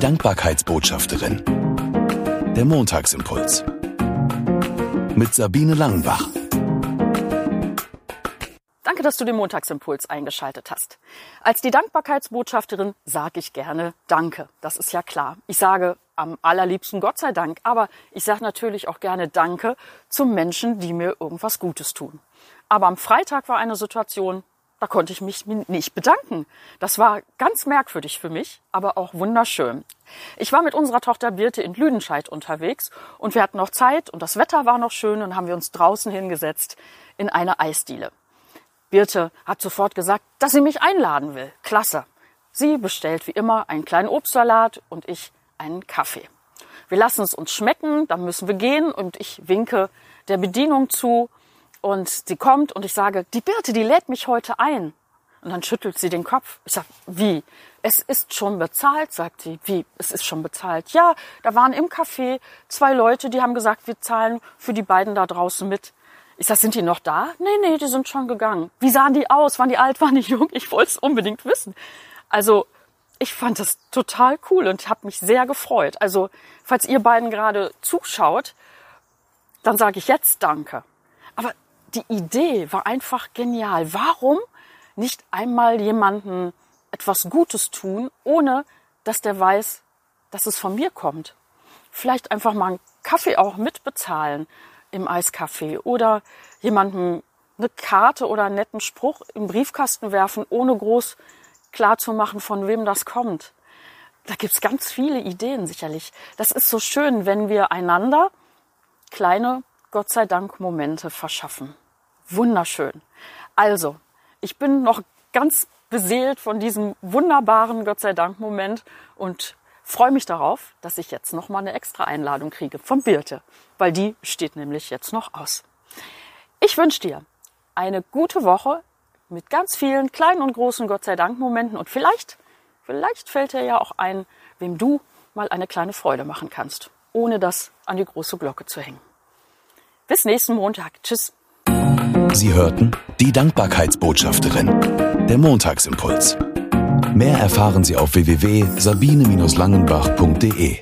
Dankbarkeitsbotschafterin. Der Montagsimpuls. Mit Sabine Langenbach. Danke, dass du den Montagsimpuls eingeschaltet hast. Als die Dankbarkeitsbotschafterin sage ich gerne Danke. Das ist ja klar. Ich sage am allerliebsten Gott sei Dank, aber ich sage natürlich auch gerne Danke zu Menschen, die mir irgendwas Gutes tun. Aber am Freitag war eine Situation, da konnte ich mich nicht bedanken. Das war ganz merkwürdig für mich, aber auch wunderschön. Ich war mit unserer Tochter Birte in Lüdenscheid unterwegs und wir hatten noch Zeit und das Wetter war noch schön und haben wir uns draußen hingesetzt in eine Eisdiele. Birte hat sofort gesagt, dass sie mich einladen will. Klasse. Sie bestellt wie immer einen kleinen Obstsalat und ich einen Kaffee. Wir lassen es uns schmecken, dann müssen wir gehen und ich winke der Bedienung zu und sie kommt und ich sage, die Birte, die lädt mich heute ein. Und dann schüttelt sie den Kopf. Ich sage, wie? Es ist schon bezahlt, sagt sie. Wie? Es ist schon bezahlt. Ja, da waren im Café zwei Leute, die haben gesagt, wir zahlen für die beiden da draußen mit. Ich sag, sind die noch da? Nee, nee, die sind schon gegangen. Wie sahen die aus? Waren die alt, waren die jung? Ich wollte es unbedingt wissen. Also, ich fand das total cool und habe mich sehr gefreut. Also, falls ihr beiden gerade zuschaut, dann sage ich jetzt Danke. Aber die Idee war einfach genial. Warum nicht einmal jemanden etwas Gutes tun, ohne dass der weiß, dass es von mir kommt? Vielleicht einfach mal einen Kaffee auch mitbezahlen im Eiscafé oder jemandem eine Karte oder einen netten Spruch im Briefkasten werfen, ohne groß klar zu machen, von wem das kommt. Da gibt's ganz viele Ideen sicherlich. Das ist so schön, wenn wir einander kleine, Gott sei Dank, Momente verschaffen. Wunderschön. Also, ich bin noch ganz beseelt von diesem wunderbaren Gott sei Dank Moment und freue mich darauf, dass ich jetzt noch mal eine extra Einladung kriege von Birte, weil die steht nämlich jetzt noch aus. Ich wünsche dir eine gute Woche mit ganz vielen kleinen und großen Gott sei Dank Momenten und vielleicht, vielleicht fällt dir ja auch ein, wem du mal eine kleine Freude machen kannst, ohne das an die große Glocke zu hängen. Bis nächsten Montag. Tschüss. Sie hörten die Dankbarkeitsbotschafterin, der Montagsimpuls. Mehr erfahren Sie auf www.sabine-langenbach.de.